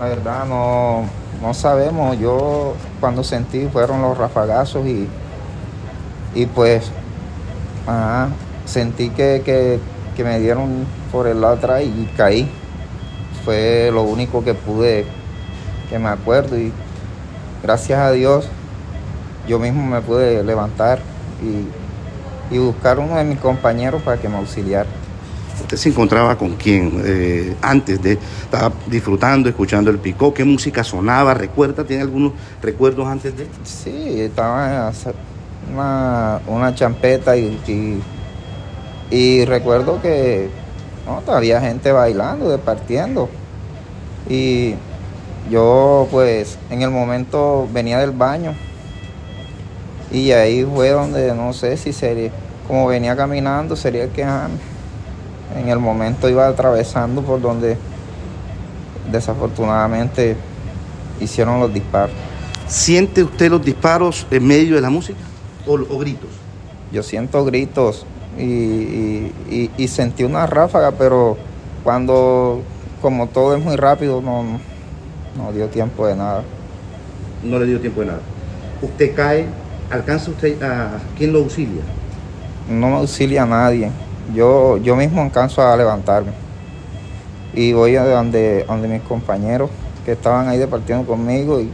La verdad no, no sabemos. Yo cuando sentí fueron los rafagazos y, y pues sentí que, que, me dieron por el lado atrás y caí. Fue lo único que pude, que me acuerdo y gracias a Dios yo mismo me pude levantar y, y buscar uno de mis compañeros para que me auxiliara. ¿Usted se encontraba con quién eh, antes de estaba disfrutando, escuchando el picó? ¿Qué música sonaba? ¿Recuerda? ¿Tiene algunos recuerdos antes de? Sí, estaba una, una champeta y, y, recuerdo que no, había gente bailando, departiendo. Y yo pues en el momento venía del baño y ahí fue donde no sé si sería, como venía caminando, sería que en el momento iba atravesando por donde desafortunadamente hicieron los disparos. ¿Siente usted los disparos en medio de la música o, gritos? Yo siento gritos y, y, sentí una ráfaga, pero cuando, como todo es muy rápido, no, no dio tiempo de nada. No le dio tiempo de nada. Usted cae, alcanza usted a quién lo auxilia. No me auxilia a nadie yo, yo mismo alcanzo a levantarme. Y voy a donde, donde mis compañeros que estaban ahí departiendo conmigo y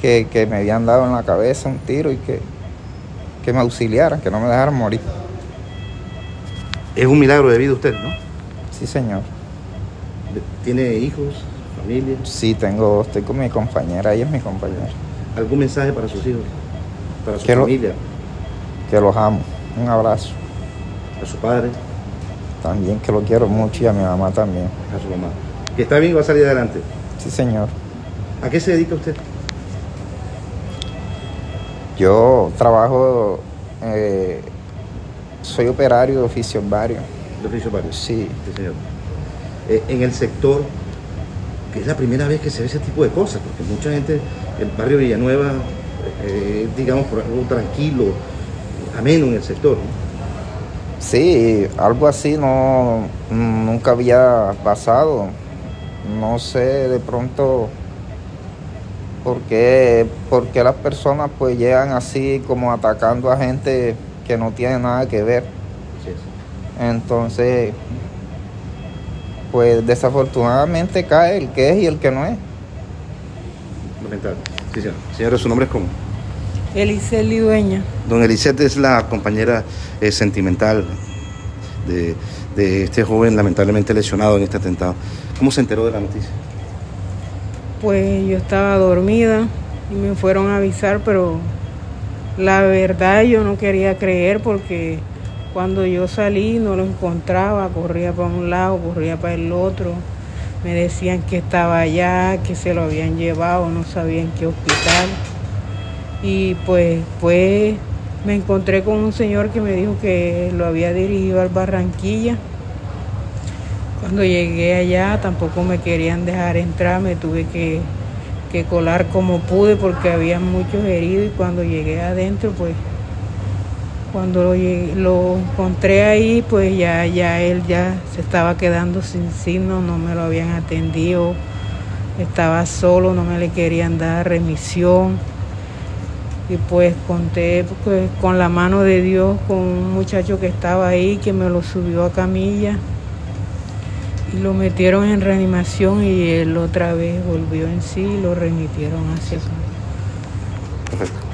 que, me habían dado en la cabeza un tiro y que, que me auxiliaran, que no me dejaran morir. Es un milagro de vida usted, ¿no? Sí, señor. ¿Tiene hijos, familia? Sí, tengo, estoy con mi compañera, ella es mi compañera. ¿Algún mensaje para sus hijos? ¿Para su familia? que los amo. Un abrazo a su padre. También que lo quiero mucho y a mi mamá también. A su mamá. ¿Que está bien y va a salir adelante? Sí, señor. ¿A qué se dedica usted? Yo trabajo, eh, soy operario de oficios varios. ¿De oficios varios? Sí. Sí, señor. Eh, en el sector, que es la primera vez que se ve ese tipo de cosas, porque mucha gente, el barrio Villanueva, eh, digamos, por algo tranquilo, ameno en el sector. ¿no? Sí, algo así no nunca había pasado. No sé de pronto por qué, las personas pues llegan así como atacando a gente que no tiene nada que ver. Entonces, pues desafortunadamente cae el que es y el que no es. Lamentable. Sí, señor. ¿su nombre es cómo? Elisel Dueña. Don Elisette es la compañera eh, sentimental de, este joven lamentablemente lesionado en este atentado. ¿Cómo se enteró de la noticia? Pues yo estaba dormida y me fueron a avisar, pero la verdad yo no quería creer porque cuando yo salí no lo encontraba, corría para un lado, corría para el otro. Me decían que estaba allá, que se lo habían llevado, no sabían qué hospital. Y pues, pues me encontré con un señor que me dijo que lo había dirigido al Barranquilla. Cuando llegué allá tampoco me querían dejar entrar, me tuve que, colar como pude porque había muchos heridos y cuando llegué adentro pues cuando lo, lo, encontré ahí, pues ya, ya él ya se estaba quedando sin signo, no me lo habían atendido, estaba solo, no me le querían dar remisión y pues conté pues, con la mano de Dios con un muchacho que estaba ahí que me lo subió a camilla y lo metieron en reanimación y él otra vez volvió en sí y lo remitieron hacia acá.